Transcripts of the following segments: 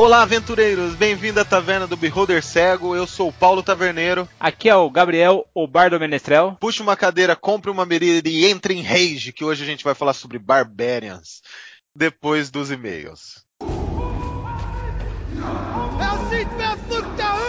Olá, aventureiros! Bem-vindo à Taverna do Beholder Cego. Eu sou o Paulo Taverneiro. Aqui é o Gabriel, o Bar do Menestrel. Puxe uma cadeira, compre uma bebida e entre em rage, que hoje a gente vai falar sobre Barbarians. Depois dos e-mails. É o seatbelt look da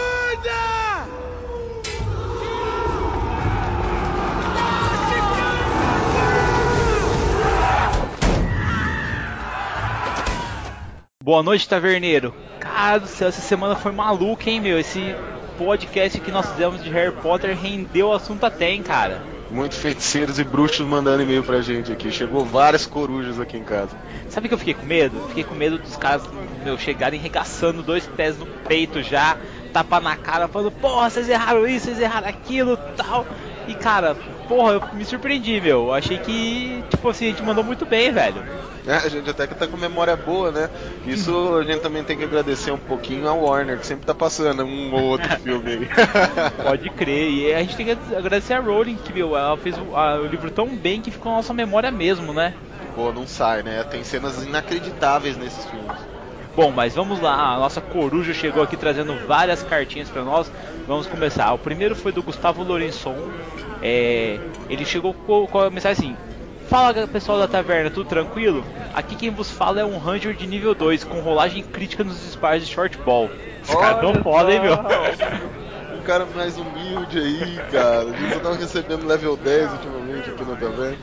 Boa noite, taverneiro. Cara do céu, essa semana foi maluca, hein, meu? Esse podcast que nós fizemos de Harry Potter rendeu o assunto até, hein, cara? Muitos feiticeiros e bruxos mandando e-mail pra gente aqui. Chegou várias corujas aqui em casa. Sabe que eu fiquei com medo? Fiquei com medo dos caras, meu, chegarem regaçando dois pés no peito já, tapa na cara, falando, porra, vocês erraram isso, vocês erraram aquilo tal. E cara, porra, eu me surpreendi, meu. Eu achei que, tipo assim, a gente mandou muito bem, velho. É, a gente até que tá com memória boa, né? Isso a gente também tem que agradecer um pouquinho a Warner, que sempre tá passando um ou outro filme aí. Pode crer. E a gente tem que agradecer a Rowling, que, meu, ela fez o, a, o livro tão bem que ficou na nossa memória mesmo, né? Pô, não sai, né? Tem cenas inacreditáveis nesses filmes. Bom, mas vamos lá, a nossa coruja chegou aqui trazendo várias cartinhas para nós. Vamos começar. O primeiro foi do Gustavo Lourençon. É, ele chegou com, com a mensagem assim: Fala pessoal da taverna, tudo tranquilo? Aqui quem vos fala é um Ranger de nível 2 com rolagem crítica nos disparos de short ball. Os caras tão foda, hein, meu? Cara mais humilde aí, cara. Só tava recebendo level 10 ultimamente aqui na taverna.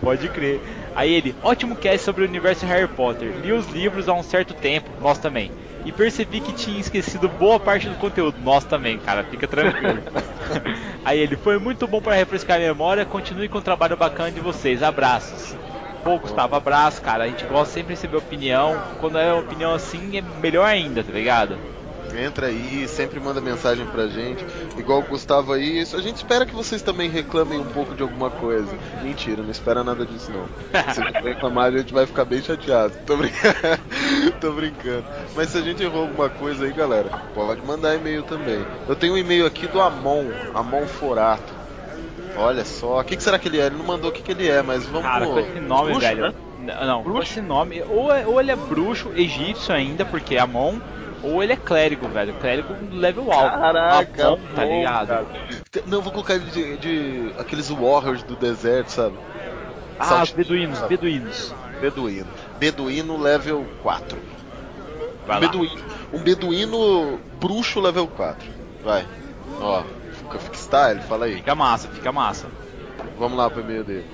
Pode crer. Aí ele, ótimo cast sobre o universo Harry Potter. Li os livros há um certo tempo, nós também. E percebi que tinha esquecido boa parte do conteúdo. Nós também, cara, fica tranquilo. Aí ele, foi muito bom para refrescar a memória. Continue com o trabalho bacana de vocês. Abraços. Pô, Gustavo, abraço, cara. A gente gosta sempre de receber opinião. Quando é opinião assim, é melhor ainda, tá ligado? Entra aí, sempre manda mensagem pra gente. Igual o Gustavo aí, a gente espera que vocês também reclamem um pouco de alguma coisa. Mentira, não espera nada disso não. Se reclamar, a gente vai ficar bem chateado. Tô brincando. Tô brincando. Mas se a gente errou alguma coisa aí, galera, pode mandar e-mail também. Eu tenho um e-mail aqui do Amon, Amon Forato. Olha só, o que, que, será que ele é? Ele não mandou o que, que ele é, mas vamos. Cara, com esse nome, bruxo, velho. Né? Não, bruxo? com esse nome. Ou, é, ou ele é bruxo egípcio ainda, porque é Amon ou ele é clérigo, velho. Clérigo level alto. Caraca, bom, tá ligado? Cara. Não, vou colocar ele de, de, aqueles warriors do deserto, sabe? Ah, Saltito, beduínos, sabe? beduínos. Beduíno. Beduíno level 4. Vai um, beduíno, um beduíno bruxo level 4. Vai. Ó, fica style, fala aí. Fica massa, fica massa. Vamos lá pro e-mail dele.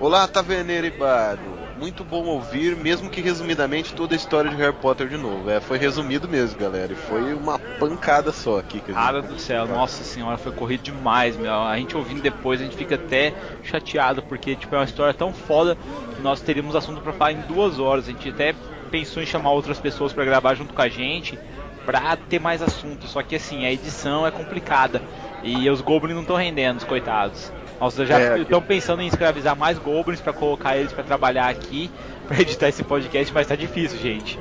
Olá, Taverneiro e Bardo. Muito bom ouvir, mesmo que resumidamente, toda a história de Harry Potter de novo. É, foi resumido mesmo, galera. E foi uma pancada só aqui. Que Cara do céu, nossa senhora, foi corrido demais, meu. A gente ouvindo depois, a gente fica até chateado, porque tipo, é uma história tão foda que nós teríamos assunto para falar em duas horas. A gente até pensou em chamar outras pessoas para gravar junto com a gente pra ter mais assunto. Só que assim, a edição é complicada. E os goblins não estão rendendo, os coitados. Nossa, já é, estão pensando em escravizar mais goblins para colocar eles para trabalhar aqui, para editar esse podcast, mas tá difícil, gente.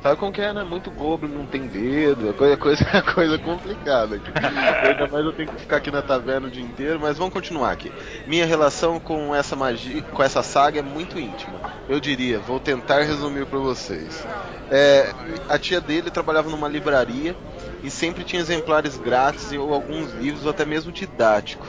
Sabe como que é, né? Muito goblin, não tem dedo, é coisa, coisa, coisa complicada aqui. Ainda mais eu tenho que ficar aqui na taverna o dia inteiro, mas vamos continuar aqui. Minha relação com essa magia, com essa saga é muito íntima. Eu diria, vou tentar resumir para vocês. É, a tia dele trabalhava numa livraria e sempre tinha exemplares grátis ou alguns livros, ou até mesmo didático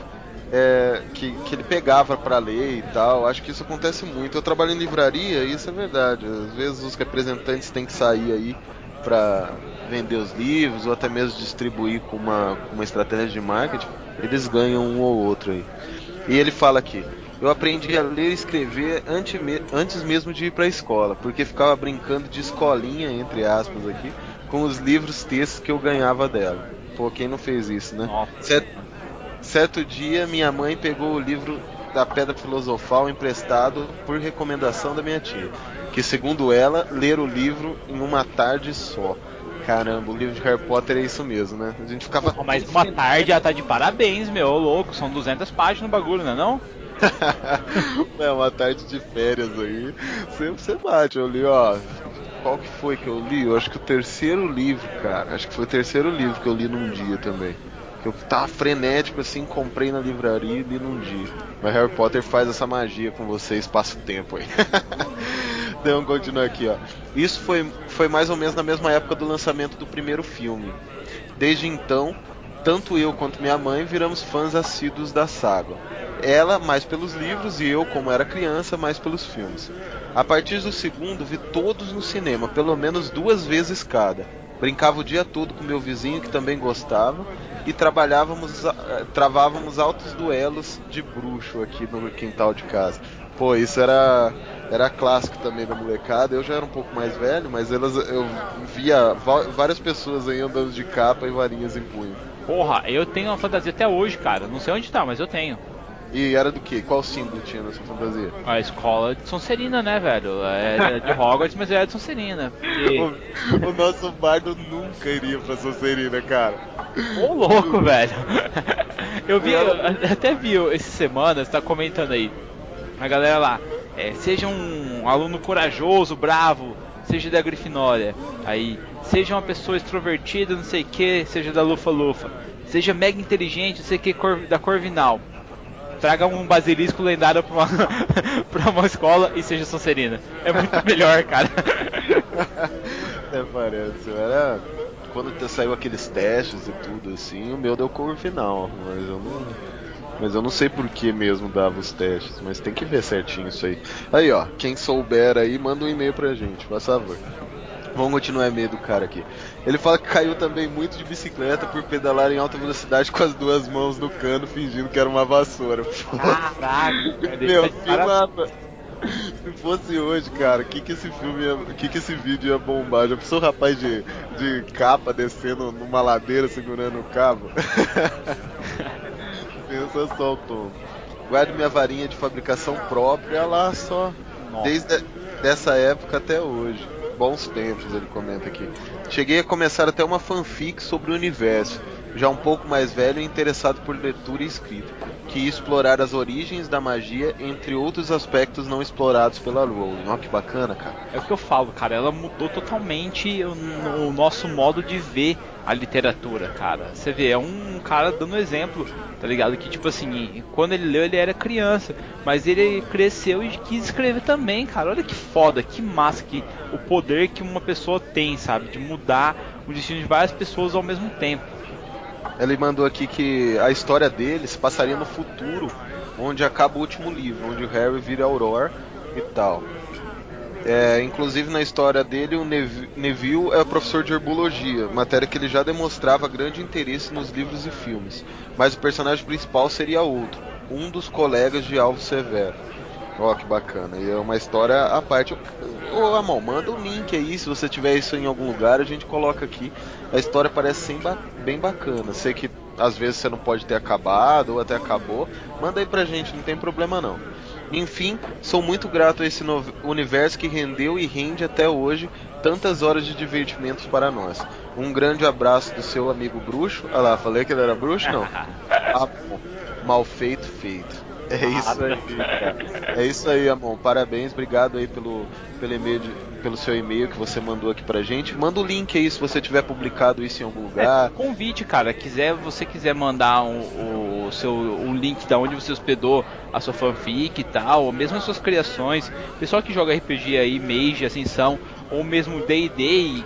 é, que, que ele pegava para ler e tal. Acho que isso acontece muito. Eu trabalho em livraria e isso é verdade. Às vezes os representantes têm que sair aí para vender os livros ou até mesmo distribuir com uma, uma estratégia de marketing. Eles ganham um ou outro aí. E ele fala aqui. Eu aprendi a ler e escrever antes, mesmo de ir para a escola, porque ficava brincando de escolinha, entre aspas, aqui, com os livros textos que eu ganhava dela. Pô, quem não fez isso, né? Nossa. Certo dia, minha mãe pegou o livro da Pedra Filosofal emprestado por recomendação da minha tia, que segundo ela, ler o livro em uma tarde só. Caramba, o livro de Harry Potter é isso mesmo, né? A gente ficava. Oh, mas uma tarde ela tá de parabéns, meu, louco. São 200 páginas no bagulho, não é não? é uma tarde de férias aí. Sempre você bate. Eu li, ó. Qual que foi que eu li? Eu acho que o terceiro livro, cara. Acho que foi o terceiro livro que eu li num dia também que eu tava frenético assim, comprei na livraria e li num dia. Mas Harry Potter faz essa magia com você espaço-tempo aí. Então, continuar aqui, ó. Isso foi, foi mais ou menos na mesma época do lançamento do primeiro filme. Desde então, tanto eu quanto minha mãe viramos fãs assíduos da saga. Ela mais pelos livros e eu, como era criança, mais pelos filmes. A partir do segundo, vi todos no cinema, pelo menos duas vezes cada. Brincava o dia todo com meu vizinho que também gostava e trabalhávamos, eh, travávamos altos duelos de bruxo aqui no quintal de casa. Pô, isso era era clássico também da molecada. Eu já era um pouco mais velho, mas elas eu via várias pessoas aí andando de capa e varinhas em punho. Porra, eu tenho uma fantasia até hoje, cara. Não sei onde tá, mas eu tenho. E era do que? Qual símbolo tinha na sua fantasia? A escola de Sonserina, né, velho? É de Hogwarts, mas é de Sonserina. E... O, o, nosso bardo nunca iria pra Sonserina, cara. Ô louco, velho. Eu vi, eu até vi essa semana, você tá comentando aí. A galera lá, é, seja um aluno corajoso, bravo, seja da Grifinória. Aí, seja uma pessoa extrovertida, não sei o que, seja da Lufa-Lufa. Seja mega inteligente, não sei o que, da Corvinal. Traga um basilisco lendário pra uma, pra uma escola e seja Sonserina. É muito melhor, cara. Até parece. Era. Quando saiu aqueles testes e tudo assim, o meu deu Corvinal, mas eu não. Mas eu não sei por que mesmo dava os testes, mas tem que ver certinho isso aí. Aí, ó, quem souber aí, manda um e-mail pra gente, por favor. Vamos continuar a meio do cara aqui. Ele fala que caiu também muito de bicicleta por pedalar em alta velocidade com as duas mãos no cano, fingindo que era uma vassoura. Caraca, meu, que mata. Se fosse hoje, cara, o que que esse filme ia, que que esse vídeo ia bombar? Já pensou o rapaz de, de capa descendo numa ladeira segurando o cabo? Pensa só o tom. Guardo minha varinha de fabricação própria lá só. Nossa. Desde dessa época até hoje. Bons tempos, ele comenta aqui. Cheguei a começar até uma fanfic sobre o universo, já um pouco mais velho e interessado por leitura e escrita, que explorar as origens da magia, entre outros aspectos não explorados pela Rowling. Ó, que bacana, cara. É o que eu falo, cara. Ela mudou totalmente o, o nosso modo de ver a literatura, cara. Você vê, é um cara dando exemplo tá ligado? Que tipo assim, quando ele leu ele era criança, mas ele cresceu e quis escrever também, cara. Olha que foda, que massa que o poder que uma pessoa tem, sabe, de mudar o destino de várias pessoas ao mesmo tempo. Ele mandou aqui que a história dele se passaria no futuro, onde acaba o último livro, onde o Harry vira Aurora e tal. É, inclusive na história dele, o Neville é professor de herbologia, matéria que ele já demonstrava grande interesse nos livros e filmes. Mas o personagem principal seria outro, um dos colegas de Alvo Severo. Ó, oh, que bacana. E é uma história à parte. Ô, Amon, manda um link aí. Se você tiver isso em algum lugar, a gente coloca aqui. A história parece bem bacana. Sei que às vezes você não pode ter acabado ou até acabou. Manda aí pra gente, não tem problema não. Enfim, sou muito grato a esse universo que rendeu e rende até hoje tantas horas de divertimentos para nós. Um grande abraço do seu amigo bruxo. Ah lá, falei que ele era bruxo? Não. Ah. Mal feito, feito. É isso aí. É isso aí, Amon. Parabéns, obrigado aí pelo, pelo, e-mail de, pelo seu e-mail que você mandou aqui pra gente. Manda o link aí se você tiver publicado isso em algum lugar. É, convite, cara. Quiser, você quiser mandar o, o seu o link da onde você hospedou a sua fanfic e tal, ou mesmo as suas criações. Pessoal que joga RPG aí, Mage, Ascensão, ou mesmo D&D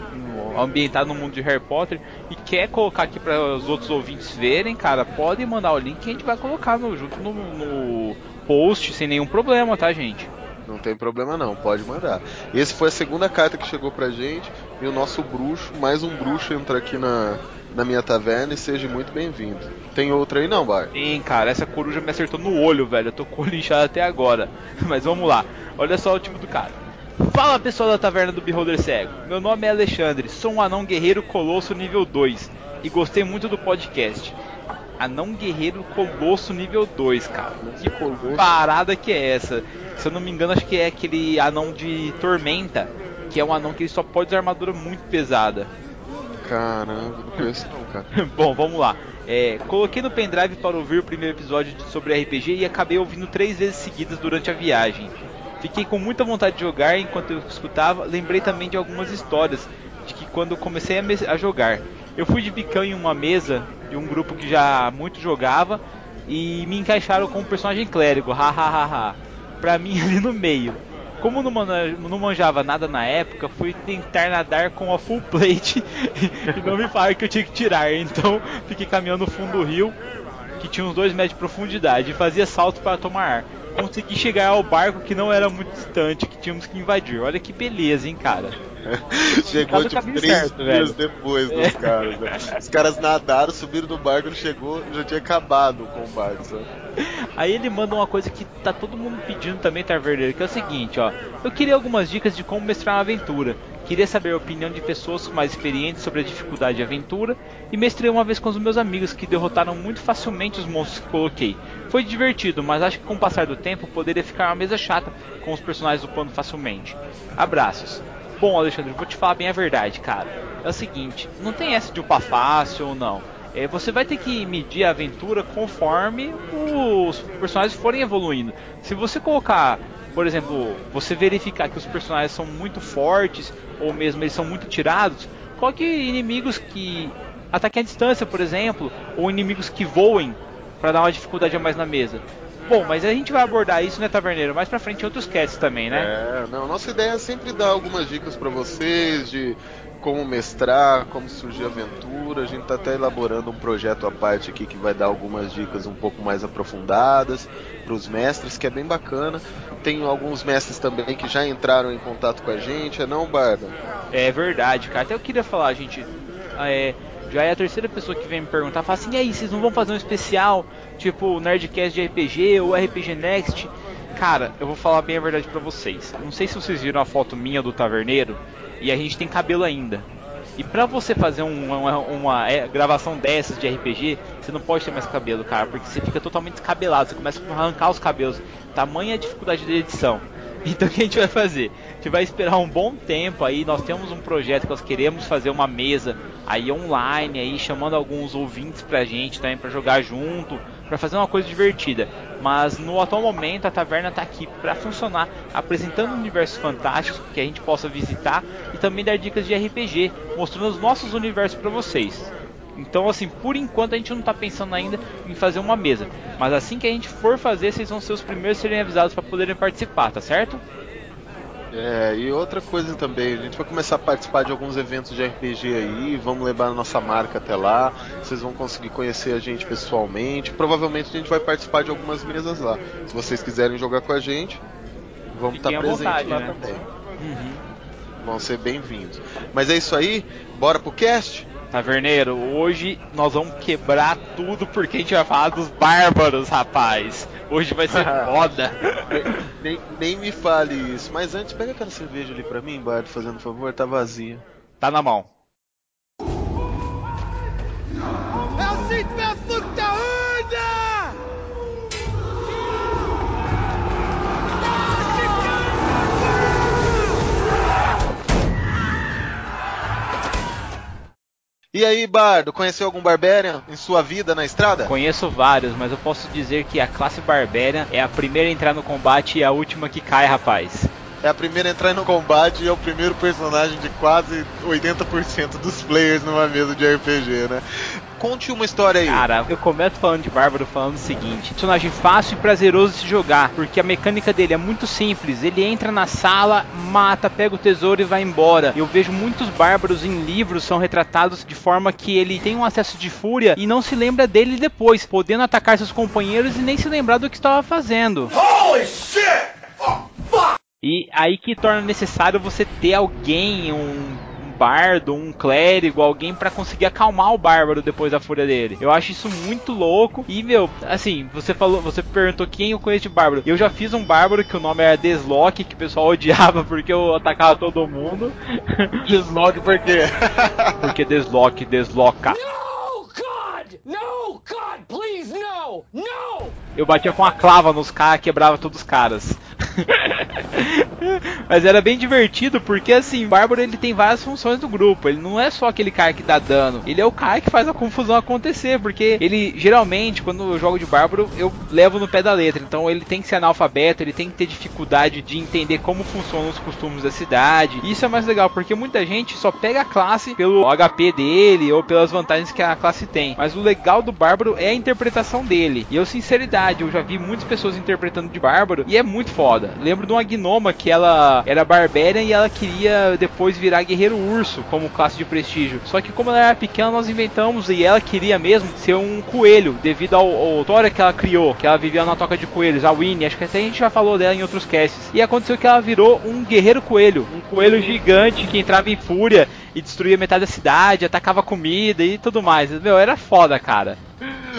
ambientado no mundo de Harry Potter e quer colocar aqui para os outros ouvintes verem, cara, pode mandar o link que a gente vai colocar no, junto no, no post sem nenhum problema, tá, gente? Não tem problema não, pode mandar. Esse foi a segunda carta que chegou pra gente e o nosso bruxo, mais um bruxo entra aqui na, na minha taverna e seja muito bem-vindo. Tem outra aí não, Bar? Tem, cara, essa coruja me acertou no olho, velho. Eu tô com o olho inchado até agora. Mas vamos lá. Olha só o tipo do cara. Fala pessoal da Taverna do Beholder Cego. Meu nome é Alexandre, sou um anão guerreiro colosso nível 2 e gostei muito do podcast. Anão guerreiro colosso nível 2, cara. Que colosso. parada que é essa? Se eu não me engano, acho que é aquele anão de tormenta, que é um anão que ele só pode usar armadura muito pesada. Caramba, não conheço não, cara. Bom, vamos lá. É, coloquei no pendrive para ouvir o primeiro episódio sobre RPG e acabei ouvindo três vezes seguidas durante a viagem. Fiquei com muita vontade de jogar enquanto eu escutava. Lembrei também de algumas histórias de que quando comecei a, a jogar, eu fui de bicão em uma mesa de um grupo que já muito jogava e me encaixaram como personagem clérigo, hahaha. pra mim ali no meio. Como não, não manjava nada na época, fui tentar nadar com a full plate e não me falaram que eu tinha que tirar. Então fiquei caminhando no fundo do rio, que tinha uns 2 metros de profundidade, e fazia salto para tomar ar. Consegui chegar ao barco que não era muito distante, que tínhamos que invadir. Olha que beleza, hein, cara. chegou tipo três certo, dias velho. depois dos é. caras. Né? Os caras nadaram, subiram no barco, ele chegou, já tinha acabado o combate, sabe? Aí ele manda uma coisa que tá todo mundo pedindo também, Taverneiro, que é o seguinte, ó. Eu queria algumas dicas de como mestrar uma aventura. Queria saber a opinião de pessoas mais experientes sobre a dificuldade de aventura e mestrei uma vez com os meus amigos que derrotaram muito facilmente os monstros que coloquei. Foi divertido, mas acho que com o passar do tempo poderia ficar uma mesa chata com os personagens upando facilmente. Abraços. Bom, Alexandre, vou te falar bem a verdade, cara. É o seguinte, não tem essa de upar fácil ou não. É, você vai ter que medir a aventura conforme os personagens forem evoluindo. Se você colocar, por exemplo, você verificar que os personagens são muito fortes ou mesmo eles são muito tirados, coloque inimigos que ataquem à distância, por exemplo, ou inimigos que voem para dar uma dificuldade a mais na mesa. Bom, mas a gente vai abordar isso, né, Taverneiro? Mais pra frente em outros casts também, né? É, não, nossa ideia é sempre dar algumas dicas para vocês de como mestrar, como surgir aventura. A gente tá até elaborando um projeto à parte aqui que vai dar algumas dicas um pouco mais aprofundadas para os mestres, que é bem bacana. Tem alguns mestres também que já entraram em contato com a gente, é não, Bardo? É verdade, cara. Até eu queria falar, gente. É, já é a terceira pessoa que vem me perguntar, fala assim, e aí, vocês não vão fazer um especial, tipo Nerdcast de RPG ou RPG Next? Cara, eu vou falar bem a verdade para vocês. Não sei se vocês viram a foto minha do taverneiro e a gente tem cabelo ainda. E pra você fazer um, uma, uma é, gravação dessas de RPG, você não pode ter mais cabelo, cara, porque você fica totalmente descabelado, você começa a arrancar os cabelos. Tamanha a dificuldade de edição. Então o que a gente vai fazer? A gente vai esperar um bom tempo aí. Nós temos um projeto que nós queremos fazer uma mesa aí online aí chamando alguns ouvintes pra gente também para jogar junto, para fazer uma coisa divertida. Mas no atual momento a taverna está aqui para funcionar, apresentando universos fantásticos que a gente possa visitar e também dar dicas de RPG, mostrando os nossos universos para vocês. Então, assim, por enquanto a gente não está pensando ainda em fazer uma mesa. Mas assim que a gente for fazer, vocês vão ser os primeiros a serem avisados para poderem participar, tá certo? É, e outra coisa também, a gente vai começar a participar de alguns eventos de RPG aí, vamos levar a nossa marca até lá, vocês vão conseguir conhecer a gente pessoalmente, provavelmente a gente vai participar de algumas mesas lá. Se vocês quiserem jogar com a gente, vamos estar presentes lá né? também. Uhum. Vão ser bem-vindos. Mas é isso aí, bora pro cast? Taverneiro, hoje nós vamos quebrar tudo porque a gente vai falar dos bárbaros, rapaz. Hoje vai ser foda. nem, nem, me fale isso. Mas antes, pega aquela cerveja ali pra mim, Bardo, fazendo favor, tá vazia. Tá na mão. E aí, Bardo, conheceu algum Barbarian em sua vida na estrada? Conheço vários, mas eu posso dizer que a classe Barbarian é a primeira a entrar no combate e a última que cai, rapaz é a primeira a entrar no combate e é o primeiro personagem de quase 80% dos players numa mesa de RPG, né? Conte uma história aí. Cara, eu começo falando de Bárbaro falando o seguinte: personagem fácil e prazeroso de se jogar, porque a mecânica dele é muito simples. Ele entra na sala, mata, pega o tesouro e vai embora. Eu vejo muitos bárbaros em livros são retratados de forma que ele tem um acesso de fúria e não se lembra dele depois, podendo atacar seus companheiros e nem se lembrar do que estava fazendo. Holy shit! Oh, fuck! E aí que torna necessário você ter alguém, um bardo, um clérigo, alguém para conseguir acalmar o bárbaro depois da fúria dele. Eu acho isso muito louco. E, meu, assim, você falou, você perguntou quem eu conheço de bárbaro. Eu já fiz um bárbaro que o nome era Deslock, que o pessoal odiava porque eu atacava todo mundo. Deslock por quê? porque Deslock, desloca. No, God, please, no! No! Eu batia com a clava nos caras, quebrava todos os caras. Mas era bem divertido porque assim, o Bárbaro ele tem várias funções do grupo. Ele não é só aquele cara que dá dano, ele é o cara que faz a confusão acontecer, porque ele geralmente quando eu jogo de Bárbaro, eu levo no pé da letra. Então ele tem que ser analfabeto, ele tem que ter dificuldade de entender como funcionam os costumes da cidade. E isso é mais legal porque muita gente só pega a classe pelo HP dele ou pelas vantagens que a classe tem. Mas o legal do Bárbaro é a interpretação dele. E eu sinceridade, eu já vi muitas pessoas interpretando de Bárbaro e é muito foda foda. Lembro de uma gnoma que ela era barbarian e ela queria depois virar guerreiro urso como classe de prestígio. Só que como ela era pequena, nós inventamos e ela queria mesmo ser um coelho, devido ao, ao que ela criou, que ela vivia na toca de coelhos, a Winnie, acho que até a gente já falou dela em outros casts. E aconteceu que ela virou um guerreiro coelho, um coelho gigante que entrava em fúria e destruía metade da cidade, atacava comida e tudo mais. Meu, era foda, cara.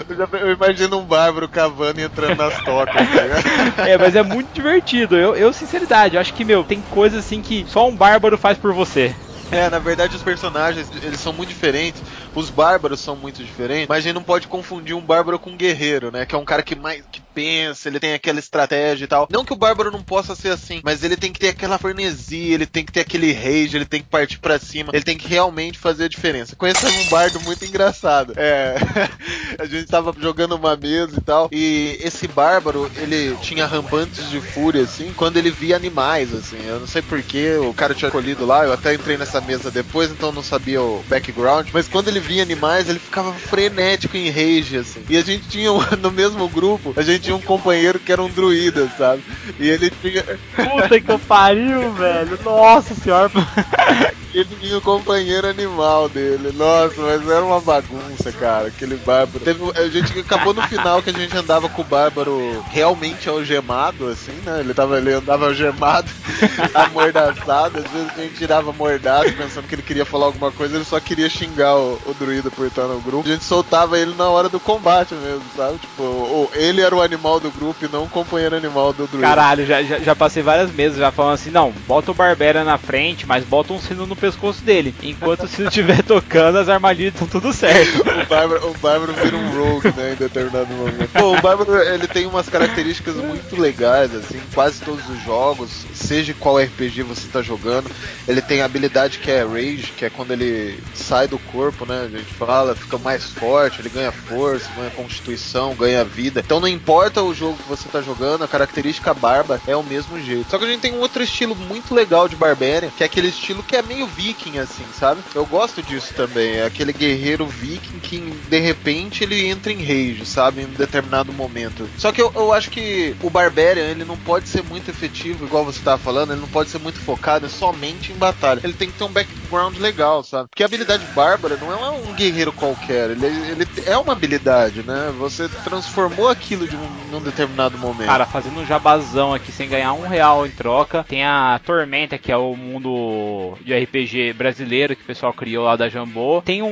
Eu, já, eu imagino um bárbaro cavando e entrando nas tocas. Tá é, mas é muito divertido. Eu, eu, sinceridade, eu acho que, meu, tem coisas assim que só um bárbaro faz por você. É, na verdade os personagens, eles são muito diferentes. Os bárbaros são muito diferentes, mas a gente não pode confundir um bárbaro com um guerreiro, né? Que é um cara que mais que pensa, ele tem aquela estratégia e tal. Não que o bárbaro não possa ser assim, mas ele tem que ter aquela frenesia, ele tem que ter aquele rage, ele tem que partir para cima, ele tem que realmente fazer a diferença. Conheço um bardo muito engraçado. É, a gente tava jogando uma mesa e tal, e esse bárbaro, ele tinha rampantes de fúria assim, quando ele via animais assim. Eu não sei porquê, o cara tinha colhido lá, eu até entrei nessa mesa depois, então não sabia o background, mas quando ele via animais, ele ficava frenético em rage, assim. E a gente tinha, no mesmo grupo, a gente tinha um companheiro que era um druida, sabe? E ele tinha. Puta que pariu, velho! Nossa senhora! ele tinha o companheiro animal dele. Nossa, mas era uma bagunça, cara. Aquele bárbaro. Teve, a gente acabou no final que a gente andava com o bárbaro realmente algemado, assim, né? Ele, tava, ele andava algemado, amordaçado. Às vezes a gente tirava mordado pensando que ele queria falar alguma coisa, ele só queria xingar o, o druida por estar no grupo. A gente soltava ele na hora do combate mesmo, sabe? Tipo, ou, ele era o animal do grupo e não o companheiro animal do druida. Caralho, já, já, já passei várias mesas já falando assim: não, bota o Barbera na frente, mas bota um sino no pescoço dele. Enquanto o sino estiver tocando, as armadilhas estão tudo certo. o, Bárbaro, o Bárbaro vira um rogue, né, em determinado momento. Pô, o Bárbaro, ele tem umas características muito legais, assim, quase todos os jogos, seja qual RPG você tá jogando, ele tem habilidade que é Rage, que é quando ele sai do corpo, né, a gente fala, fica mais forte, ele ganha força, ganha constituição, ganha vida. Então não importa o jogo que você tá jogando, a característica barba é o mesmo jeito. Só que a gente tem um outro estilo muito legal de Barbarian, que é aquele estilo que é meio viking, assim, sabe? Eu gosto disso também. É aquele guerreiro viking que de repente ele entra em rage, sabe? Em um determinado momento. Só que eu, eu acho que o Barbarian ele não pode ser muito efetivo, igual você tava falando, ele não pode ser muito focado somente em batalha. Ele tem que ter um background legal, sabe? Porque a habilidade bárbara não é um guerreiro qualquer, ele, ele é uma habilidade, né? Você transformou aquilo de um, num determinado momento. Cara, fazendo um jabazão aqui sem ganhar um real em troca, tem a Tormenta, que é o mundo de RPG brasileiro que o pessoal criou lá da Jambô. Tem um,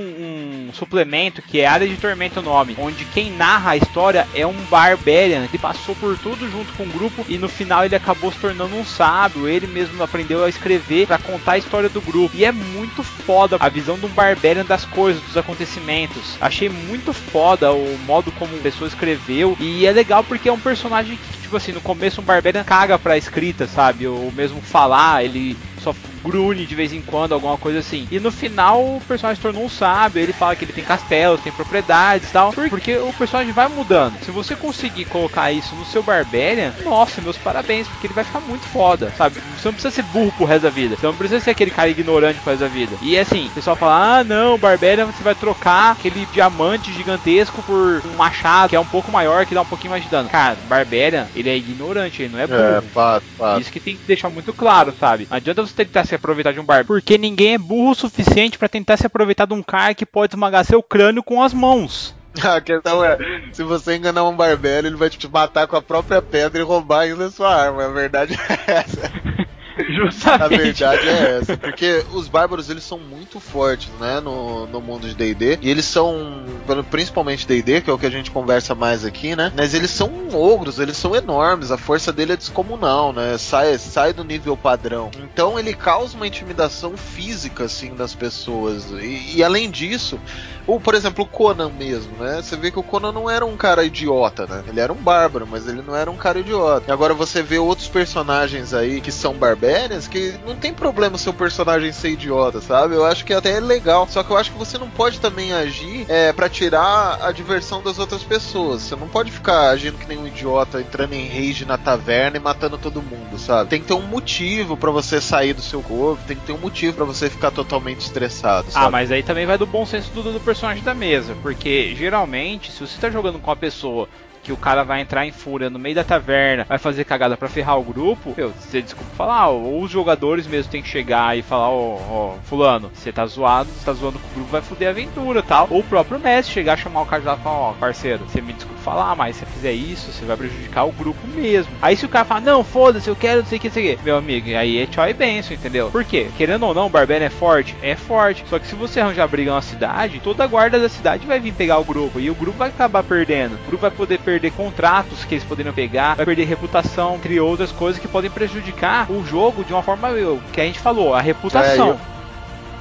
um suplemento que é Área de Tormenta o nome, onde quem narra a história é um Barbarian que passou por tudo junto com o grupo e no final ele acabou se tornando um sábio. Ele mesmo aprendeu a escrever para contar a história do grupo. E é muito foda a visão de um Barbarian das coisas, dos acontecimentos. Achei muito foda o modo como a pessoa escreveu. E é legal porque é um personagem que, tipo assim, no começo um Barbarian caga pra escrita, sabe? Ou mesmo falar, ele só grune de vez em quando, alguma coisa assim. E no final o personagem tornou um sábio, ele fala que ele tem castelos, tem propriedades e tal, porque o personagem vai mudando. Se você conseguir colocar isso no seu Barbarian, nossa, meus parabéns, porque ele vai ficar muito foda, sabe? Você não precisa ser burro pro resto da vida, você não precisa ser aquele cara ignorante pro resto da vida. E assim, o pessoal fala, ah não, Barbarian você vai trocar aquele diamante gigantesco por um machado que é um pouco maior, que dá um pouquinho mais de dano. Cara, Barbarian, ele é ignorante, ele não é burro. É, fato, fato. Isso que tem que deixar muito claro, sabe? Não adianta você tentar se aproveitar de um barbaro, porque ninguém é burro o suficiente para tentar se aproveitar de um cara que pode esmagar seu crânio com as mãos. A questão é, se você enganar um barbero, ele vai te matar com a própria pedra e roubar ainda a sua arma. A verdade é essa. Justamente. A verdade é essa, porque os bárbaros eles são muito fortes, né, no, no mundo de D&D, e eles são, principalmente D&D, que é o que a gente conversa mais aqui, né, mas eles são ogros, eles são enormes, a força dele é descomunal, né, sai, sai do nível padrão. Então ele causa uma intimidação física, assim, das pessoas, e, e além disso, ou, por exemplo, o Conan mesmo, né, você vê que o Conan não era um cara idiota, né, ele era um bárbaro, mas ele não era um cara idiota. E agora você vê outros personagens aí que são bárbaros Barbarians que não tem problema o seu personagem ser idiota, sabe? Eu acho que até é legal. Só que eu acho que você não pode também agir é, para tirar a diversão das outras pessoas. Você não pode ficar agindo que nem um idiota, entrando em rage na taverna e matando todo mundo, sabe? Tem que ter um motivo para você sair do seu corpo, tem que ter um motivo para você ficar totalmente estressado, ah, sabe? Ah, mas aí também vai do bom senso do, do personagem da mesa, porque geralmente, se você tá jogando com uma pessoa que o cara vai entrar em fúria no meio da taverna, vai fazer cagada para ferrar o grupo, meu, você desculpa falar, ou os jogadores mesmo tem que chegar e falar, ó, ó, fulano, você tá zoado, você tá zoando com o grupo, vai foder a aventura tal. Ou o próprio mestre chegar, chamar o cara e falar, ó, parceiro, você me desculpa falar, mas se você fizer isso, você vai prejudicar o grupo mesmo. Aí se o cara fala, não, foda-se, eu quero, não sei o que, não sei o que, meu amigo, aí é tchau e benção, entendeu? Por quê? Querendo ou não, o Barbarian é forte? É forte. Só que se você arranjar briga na cidade, toda a guarda da cidade vai vir pegar o grupo. E o grupo vai acabar perdendo. O grupo vai poder perder contratos que eles poderiam pegar, vai perder reputação, entre outras coisas que podem prejudicar o jogo de uma forma que a gente falou, a reputação.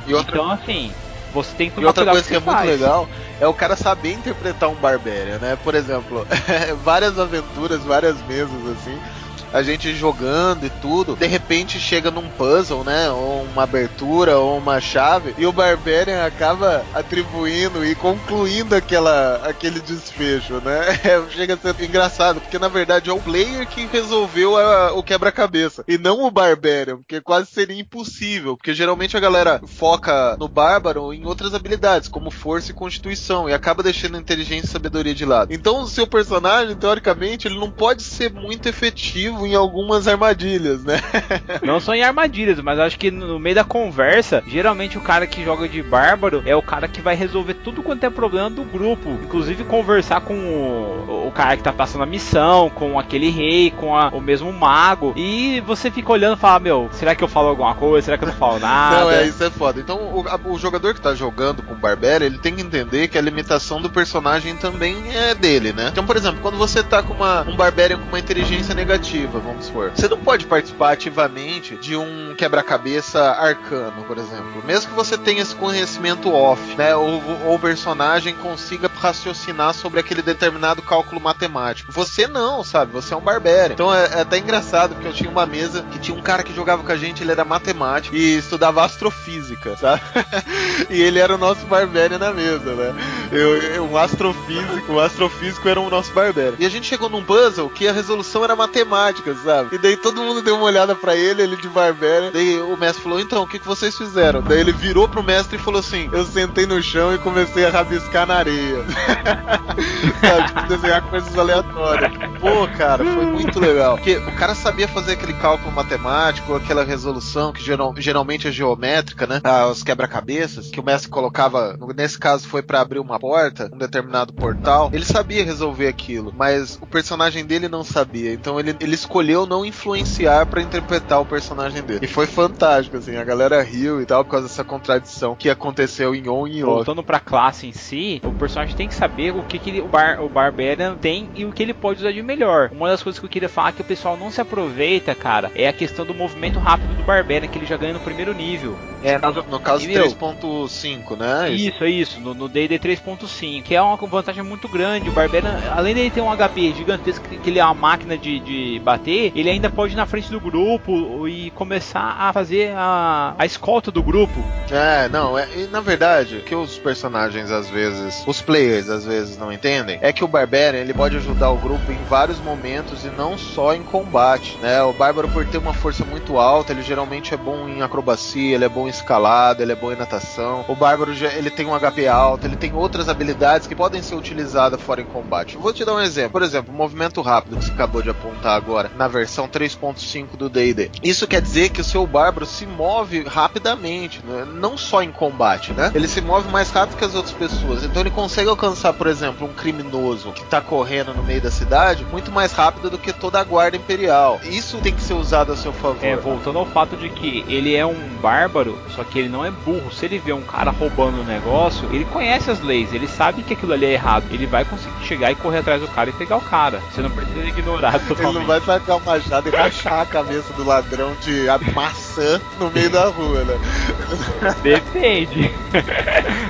É, e outra... Então, assim, você tem que tomar E outra coisa que, que é faz. muito legal é o cara saber interpretar um Barbarian, né? Por exemplo, várias aventuras, várias mesas assim a gente jogando e tudo, de repente chega num puzzle, né? Ou uma abertura, ou uma chave, e o Barbarian acaba atribuindo e concluindo aquela, aquele desfecho, né? chega a ser engraçado, porque na verdade é o player que resolveu a, o quebra-cabeça, e não o Barbarian, porque quase seria impossível, porque geralmente a galera foca no Bárbaro em outras habilidades, como força e constituição, e acaba deixando inteligência e sabedoria de lado. Então o seu personagem, teoricamente, ele não pode ser muito efetivo em algumas armadilhas, né? Não só em armadilhas, mas acho que no meio da conversa, geralmente o cara que joga de bárbaro é o cara que vai resolver tudo quanto é problema do grupo. Inclusive conversar com o, o cara que tá passando a missão, com aquele rei, com a, o mesmo mago. E você fica olhando e fala, meu, será que eu falo alguma coisa? Será que eu não falo nada? Não, é, isso é foda. Então o, a, o jogador que tá jogando com o Barbera, ele tem que entender que a limitação do personagem também é dele, né? Então, por exemplo, quando você tá com uma, um Barbarian com uma inteligência negativa, vamos supor. Você não pode participar ativamente de um quebra-cabeça arcano, por exemplo. Mesmo que você tenha esse conhecimento off, né? Ou, o personagem consiga raciocinar sobre aquele determinado cálculo matemático. Você não, sabe? Você é um barbarian. Então é, é até engraçado, porque eu tinha uma mesa que tinha um cara que jogava com a gente, ele era matemático e estudava astrofísica, sabe? e ele era o nosso barbarian na mesa, né? Eu, eu, um astrofísico, o um astrofísico era o nosso barbarian. E a gente chegou num puzzle que a resolução era matemática, sabe? E daí todo mundo deu uma olhada para ele, ele de barbera. Daí o mestre falou: Então, o que, que vocês fizeram? Daí ele virou pro mestre e falou assim: Eu sentei no chão e comecei a rabiscar na areia. sabe? Tipo, desenhar coisas aleatórias. Pô, cara, foi muito legal. Porque o cara sabia fazer aquele cálculo matemático, aquela resolução que geral, geralmente é geométrica, né? Ah, os quebra-cabeças, que o mestre colocava. Nesse caso foi para abrir uma porta, um determinado portal. Ele sabia resolver aquilo, mas o personagem dele não sabia. Então ele, ele escolheu não influenciar para interpretar o personagem dele. E foi fantástico, assim, a galera riu e tal por causa dessa contradição que aconteceu em on e em off. Voltando pra classe em si, o personagem tem que saber o que, que o, bar, o Barbarian tem e o que ele pode usar de melhor. Uma das coisas que eu queria falar que o pessoal não se aproveita, cara, é a questão do movimento rápido do Barbarian, que ele já ganha no primeiro nível. É, no, no caso 3.5, né? Isso, é isso, no D&D 3.5, que é uma vantagem muito grande. O Barbarian, além dele ter um HP gigantesco, que ele é uma máquina de, de bater, ele ainda pode ir na frente do grupo e começar a fazer a, a escolta do grupo. É, não, é, na verdade, o que os personagens às vezes, os players às vezes não entendem, é que o Barbarian ele pode ajudar o grupo em vários momentos e não só em combate, né? O Bárbaro por ter uma força muito alta, ele geralmente é bom em acrobacia, ele é bom em escalada, ele é bom em natação. O Bárbaro ele tem um HP alto, ele tem outras habilidades que podem ser utilizadas fora em combate. Vou te dar um exemplo. Por exemplo, o movimento rápido que você acabou de apontar agora na versão 3.5 do D&D. Isso quer dizer que o seu bárbaro se move rapidamente, né? não só em combate, né? Ele se move mais rápido que as outras pessoas. Então ele consegue alcançar, por exemplo, um criminoso que está correndo no meio da cidade muito mais rápido do que toda a guarda imperial. Isso tem que ser usado a seu favor. É, voltando ao fato de que ele é um bárbaro, só que ele não é burro. Se ele vê um cara roubando um negócio, ele conhece as leis, ele sabe que aquilo ali é errado. Ele vai conseguir chegar e correr atrás do cara e pegar o cara. Você não precisa ignorar totalmente. Ele não vai sacar o machado e rachar a cabeça do ladrão de maçã no meio da rua, né? Depende.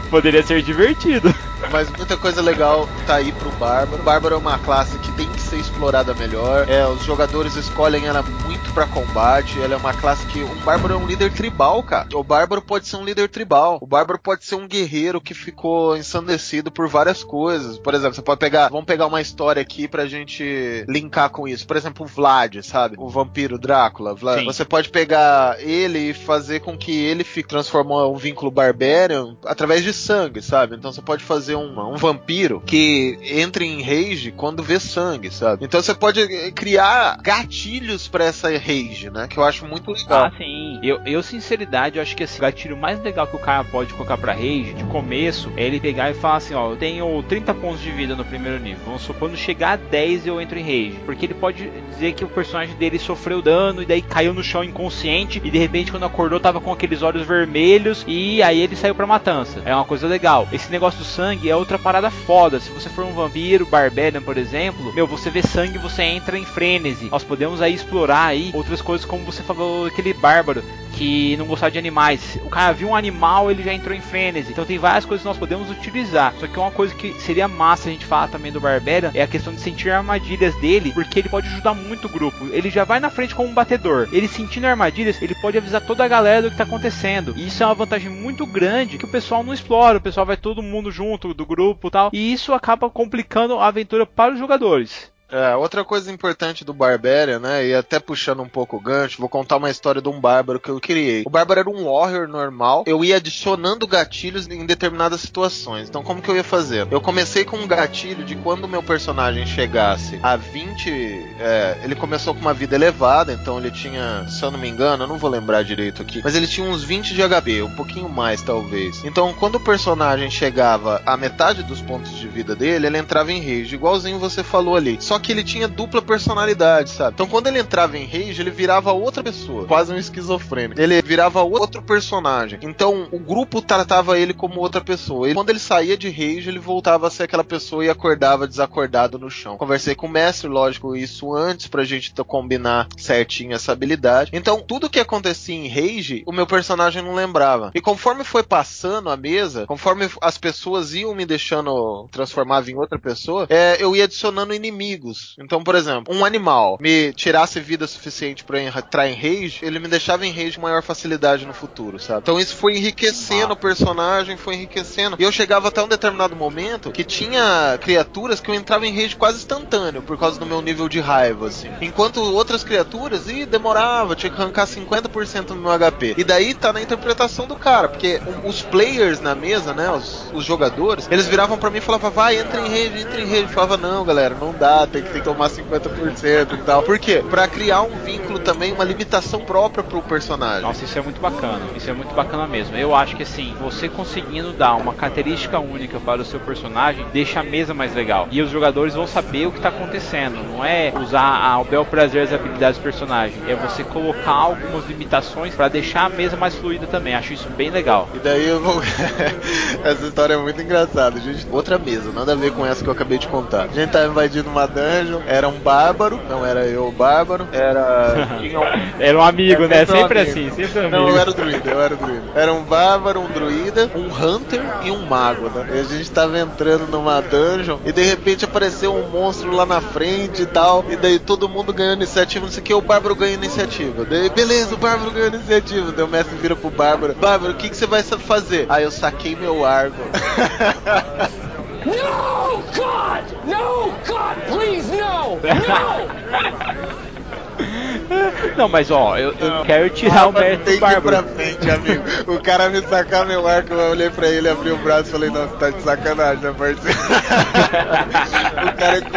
Poderia ser divertido. Mas muita coisa legal tá aí pro Bárbaro. O Bárbaro é uma classe que tem que ser explorada melhor. É, os jogadores escolhem ela muito para combate. Ela é uma classe que um bárbaro é um líder tribal, cara. O bárbaro pode ser um líder tribal. O bárbaro pode ser um guerreiro que ficou ensandecido por várias coisas. Por exemplo, você pode pegar, vamos pegar uma história aqui pra gente linkar com isso. Por exemplo, o Vlad, sabe? O vampiro Drácula. Vlad. Sim. Você pode pegar ele e fazer com que ele fique transformar um vínculo barbarian através de sangue, sabe? Então você pode fazer um, um vampiro que entre em rage quando vê sangue, sabe? Então você pode eh, criar gatilhos pra essa rage, né? Que eu acho muito legal. Ah, sim. Eu, eu, sinceridade, eu acho que esse gatilho mais legal que o cara pode colocar pra rage, de começo, é ele pegar e falar assim, ó, eu tenho 30 pontos de vida no primeiro nível. Vamos supor, quando chegar a 10 eu entro em rage. Porque ele pode dizer que o personagem dele sofreu dano e daí caiu no chão inconsciente e de repente quando acordou tava com aqueles olhos vermelhos e aí ele saiu pra matança. É uma coisa legal. Esse negócio do sangue é outra parada foda. Se você for um vampiro, barbarian, por exemplo, meu, você vê sangue, você entra em frenesi. Nós podemos aí explorar aí outras coisas como você falou, aquele bárbaro que não gostava de animais. O cara viu um animal, ele já entrou em frenesi. Então tem várias coisas que nós podemos utilizar. Só que uma coisa que seria massa a gente falar também do Barbarian é a questão de sentir armadilhas dele, porque ele pode ajudar muito o grupo. Ele já vai na frente como um batedor. Ele sentindo armadilhas, ele pode avisar toda a galera do que tá acontecendo. E isso é uma vantagem muito grande que o pessoal não explora. O pessoal vai todo mundo junto do grupo tal. E isso acaba complicando a aventura para os jogadores. É, outra coisa importante do Barbarian, né? E até puxando um pouco o gancho, vou contar uma história de um bárbaro que eu criei. O bárbaro era um warrior normal. Eu ia adicionando gatilhos em determinadas situações. Então, como que eu ia fazer? Eu comecei com um gatilho de quando o meu personagem chegasse a 20. É, ele começou com uma vida elevada, então ele tinha, se eu não me engano, eu não vou lembrar direito aqui, mas ele tinha uns 20 de HP, um pouquinho mais talvez. Então, quando o personagem chegava a metade dos pontos de vida dele, ele entrava em rage, igualzinho você falou ali. Só que ele tinha dupla personalidade, sabe? Então quando ele entrava em rage, ele virava outra pessoa, quase um esquizofrênico. Ele virava outro personagem. Então o grupo tratava ele como outra pessoa. E quando ele saía de rage, ele voltava a ser aquela pessoa e acordava desacordado no chão. Conversei com o mestre, lógico, isso antes pra gente combinar certinho essa habilidade. Então tudo que acontecia em rage, o meu personagem não lembrava. E conforme foi passando a mesa, conforme as pessoas iam me deixando transformar em outra pessoa, é, eu ia adicionando inimigos. Então, por exemplo, um animal me tirasse vida suficiente para entrar em rage, ele me deixava em rage com maior facilidade no futuro, sabe? Então isso foi enriquecendo o personagem, foi enriquecendo. E eu chegava até um determinado momento que tinha criaturas que eu entrava em rage quase instantâneo por causa do meu nível de raiva, assim. Enquanto outras criaturas, e demorava, tinha que arrancar 50% do meu HP. E daí tá na interpretação do cara, porque os players na mesa, né, os, os jogadores, eles viravam para mim e falavam, vai, entra em rage, entra em rage. Eu falava, não, galera, não dá, tem que, tem que tomar 50% e tal. Por quê? Pra criar um vínculo também, uma limitação própria pro personagem. Nossa, isso é muito bacana. Isso é muito bacana mesmo. Eu acho que assim, você conseguindo dar uma característica única para o seu personagem, deixa a mesa mais legal. E os jogadores vão saber o que tá acontecendo. Não é usar ao bel prazer as habilidades do personagem. É você colocar algumas limitações para deixar a mesa mais fluida também. Acho isso bem legal. E daí eu vou. essa história é muito engraçada. Gente, outra mesa, nada a ver com essa que eu acabei de contar. A gente tá invadindo uma dungeon, era um bárbaro, não era eu o bárbaro, era. um... Era um amigo, né? Sempre um assim, sempre um amigo. Não, eu era o druida, eu era o druida. Era um bárbaro, um druida, um hunter e um mago, né? E a gente tava entrando numa dungeon e de repente apareceu um monstro lá na frente e tal. E daí todo mundo ganhou iniciativa, não sei o que, o bárbaro ganha iniciativa. Daí, beleza, o bárbaro ganhou iniciativa. Daí o mestre vira pro bárbaro: Bárbaro, o que, que você vai fazer? Aí eu saquei meu arco. No, God! No, God, please, no! No! Não, mas ó, eu, eu não, quero tirar o mérito tem do Bárbaro. pra frente, amigo. O cara me sacar meu arco, eu olhei pra ele, abri o braço e falei, não, você tá de sacanagem, né, parceiro? o cara com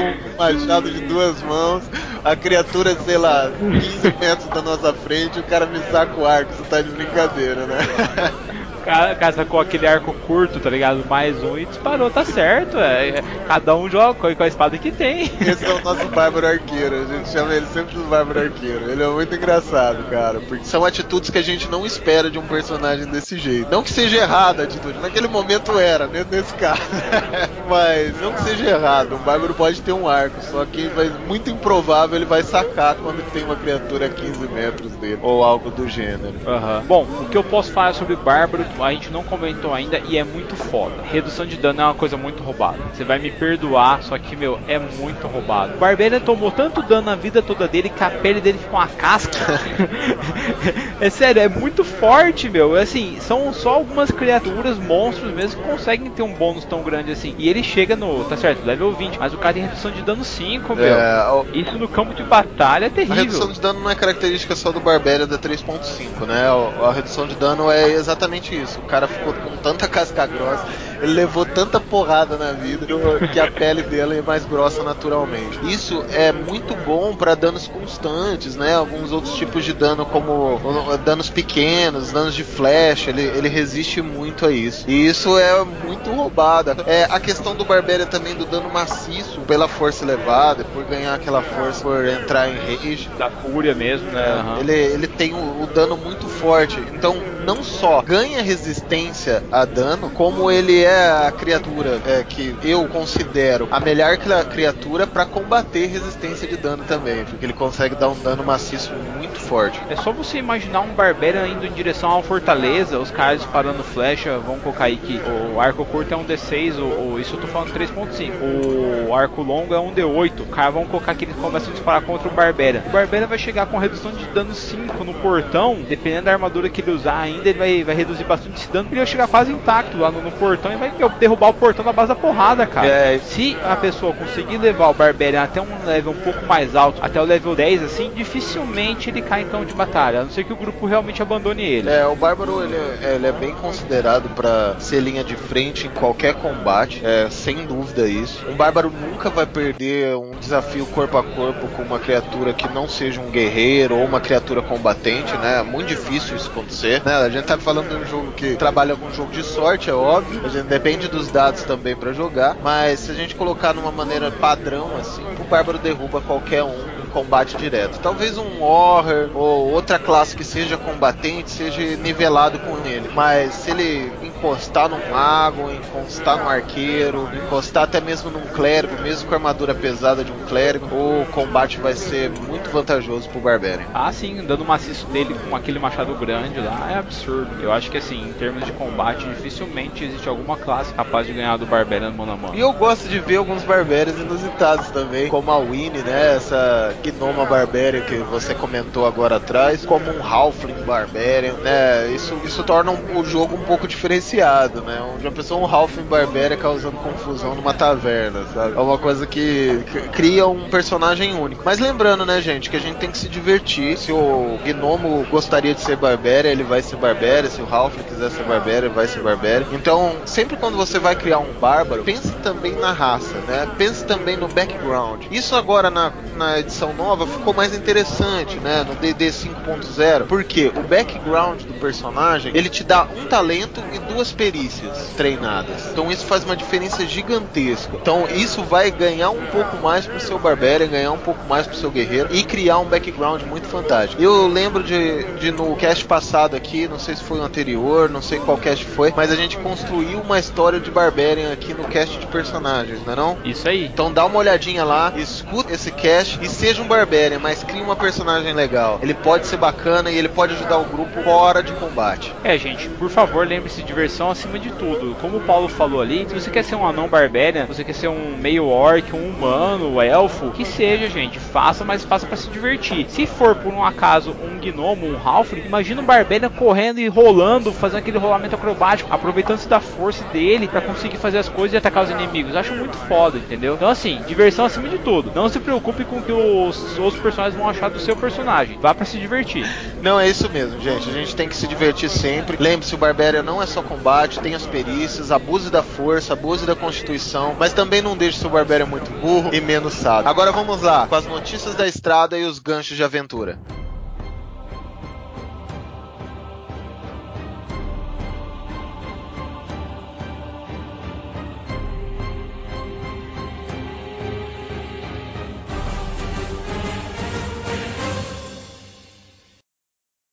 um machado de duas mãos, a criatura, sei lá, 15 metros da nossa frente, o cara me saca o arco, você tá de brincadeira, né? cara sacou aquele arco curto, tá ligado? Mais um e disparou, tá certo. É, cada um joga com a espada que tem. Esse é o nosso Bárbaro Arqueiro, a gente chama ele sempre do Bárbaro Arqueiro. Ele é muito engraçado, cara, porque são atitudes que a gente não espera de um personagem desse jeito. Não que seja errada a atitude, naquele momento era, né, nesse caso. Mas não que seja errado, um Bárbaro pode ter um arco, só que vai, muito improvável ele vai sacar quando tem uma criatura a 15 metros dele, ou algo do gênero. Uhum. Bom, o que eu posso falar sobre Bárbaro a gente não comentou ainda e é muito foda. Redução de dano é uma coisa muito roubada. Você vai me perdoar, só que, meu, é muito roubado. O Barbarian tomou tanto dano na vida toda dele que a pele dele ficou uma casca. é sério, é muito forte, meu. Assim, são só algumas criaturas, monstros mesmo, que conseguem ter um bônus tão grande assim. E ele chega no, tá certo, level 20, mas o cara tem redução de dano 5, meu. É, o- Isso no campo de batalha é A terrível. redução de dano não é característica só do Barbarian da 3.5, né? A a redução de dano é exatamente isso. O cara ficou com tanta casca grossa, ele levou tanta porrada na vida que a pele dele é mais grossa naturalmente. Isso é muito bom para danos constantes, né? Alguns outros tipos de dano, como danos pequenos, danos de flash, ele, ele resiste muito a isso. E isso é muito roubada. É a questão do Barbarian também do dano maciço pela força elevada, por ganhar aquela força por entrar em rage. Da fúria mesmo, né? Aham. Ele, ele tem o, o dano muito forte. Então, não só ganha resistência a dano, como ele é a criatura é, que eu considero a melhor cria- criatura para combater resistência de dano também. Porque ele consegue dar um dano maciço muito forte. É só você imaginar um Barbarian indo em direção uma fortaleza, os caras disparando flecha, vão colocar aí que o arco curto é um D6, o, o- isso eu tô falando 3.5. O arco longo é um D8. Os caras vão colocar que eles começam a disparar contra o Barbarian. O Barbarian vai chegar com redução de dano 5 no portão, dependendo da armadura que ele usar ainda, ele vai, vai reduzir bastante esse dano. Ele vai chegar quase intacto lá no, no portão e vai derrubar o portão na base da porrada, cara. É. Se a pessoa conseguir levar o Barbarian até um level um pouco mais alto, até o level 10, assim, dificilmente ele cai em campo de batalha, a não ser que o grupo realmente abandone ele. É, o Bárbaro ele, é- ele é bem considerado para ser linha de frente em qualquer combate, é, sem dúvida isso. Um Bárbaro nunca vai perder um desafio corpo a corpo com uma criatura que não seja um guerreiro ou uma criatura combatente, né? É muito difícil isso acontecer, né? A gente tá falando de um jogo que trabalha com jogo de sorte, é óbvio. A gente depende dos dados também para jogar, mas se a gente colocar numa maneira padrão assim, o Bárbaro derruba qualquer um em combate direto. Talvez um Warrior ou outra classe que seja combatente seja nivelado com ele. Mas se ele encostar num mago, encostar num arqueiro, encostar até mesmo num clérigo, mesmo com a armadura pesada de um clérigo, o combate vai ser muito vantajoso pro Barbarian. Ah, sim, dando maciço dele com aquele machado grande lá é absurdo. Eu acho que assim, em termos de combate, dificilmente existe alguma classe capaz de ganhar do Barbarian mano a mano. E eu gosto de ver alguns barbérios inusitados também, como a Winnie, né? Essa gnoma barbéria que você comentou agora atrás, como um Halfling barbarian, né? Isso, isso torna um- o jogo um pouco diferenciado, né? Uma pessoa, um Halfling barbéria causando confusão numa taverna, sabe? É uma coisa que cria um personagem único. Mas lembrando, né, gente, que a gente tem que se divertir. Se o gnomo gostaria de ser barbéria, ele vai ser barbéria. Se o Halfling quiser ser barbéria, vai ser barbéria. Então, sempre quando você vai criar um bárbaro, pense também na raça, né? Pense também no background. Isso agora na, na edição nova ficou mais interessante, né? No DD 5.0, porque o background do personagem ele te dá um talento e duas perícias treinadas. Então isso faz uma diferença gigantesca. Então isso vai ganhar um pouco mais pro seu Barbarian, ganhar um pouco mais pro seu guerreiro e criar um background muito fantástico. Eu lembro de, de no cast passado aqui, não sei se foi o anterior, não sei qual cast foi, mas a gente construiu uma história de Barbarian aqui no cast de personagens, não é não? Isso aí. Então dá uma olhadinha lá, escuta esse cast e seja um Barbarian, mas crie uma personagem legal. Ele pode ser bacana e ele pode ajudar o grupo fora de combate. É, gente, por favor, lembre-se de diversão acima de tudo. Como o Paulo falou ali, se você quer ser um anão barbarian, você quer ser um meio orc, um humano, um elfo, que seja, gente, faça, mas faça para se divertir. Se for por um acaso um gnomo, um halfling, imagina um barbarian correndo e rolando, fazendo aquele rolamento acrobático, aproveitando-se da força dele para conseguir fazer as coisas e atacar os inimigos. Acho muito foda, entendeu? Então assim, diversão acima de tudo. Não se preocupe com o que os outros personagens vão achar do seu personagem. Vá para se divertir. Não, é isso mesmo, gente. A gente tem que se divertir sempre. Lembre-se, o Barbarian não é só combate, tem as perícias, abuse da força, abuse da constituição, mas também não deixe seu Barbarian muito burro e menos sábio. Agora vamos lá, com as notícias da estrada e os ganchos de aventura.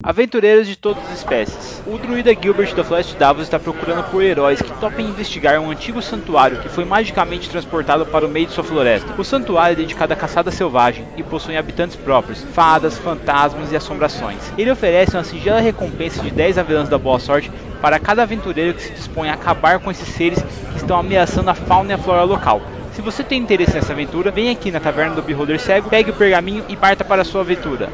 Aventureiros de todas as espécies. O druida Gilbert da Floresta de Davos está procurando por heróis que topem investigar um antigo santuário que foi magicamente transportado para o meio de sua floresta. O santuário é dedicado à caçada selvagem e possui habitantes próprios, fadas, fantasmas e assombrações. Ele oferece uma singela recompensa de 10 avelãs da boa sorte para cada aventureiro que se dispõe a acabar com esses seres que estão ameaçando a fauna e a flora local. Se você tem interesse nessa aventura, vem aqui na Taverna do Beholder Cego, pegue o pergaminho e parta para a sua aventura.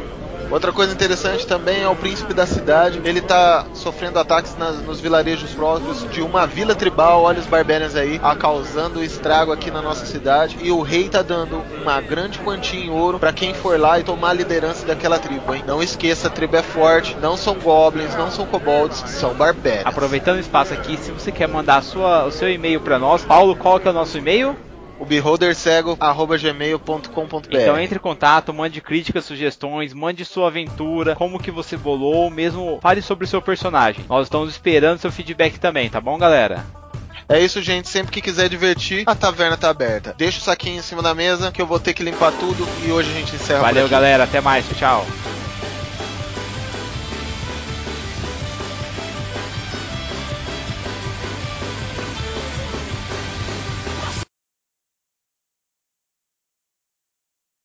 Outra coisa interessante também é o príncipe da cidade. Ele tá sofrendo ataques nas, nos vilarejos próprios de uma vila tribal. Olha os barbarians aí, a causando estrago aqui na nossa cidade. E o rei tá dando uma grande quantia em ouro para quem for lá e tomar a liderança daquela tribo, hein? Não esqueça, a tribo é forte. Não são goblins, não são kobolds, são barbarians. Aproveitando o espaço aqui, se você quer mandar sua, o seu e-mail para nós, Paulo, qual que é o nosso e-mail? O beholdercego@gmail.com.br. Então entre em contato, mande críticas, sugestões, mande sua aventura, como que você bolou, mesmo fale sobre o seu personagem. Nós estamos esperando seu feedback também, tá bom, galera? É isso, gente. Sempre que quiser divertir, a taverna tá aberta. Deixa o saquinho em cima da mesa que eu vou ter que limpar tudo e hoje a gente encerra. Valeu, galera. Até mais. Tchau.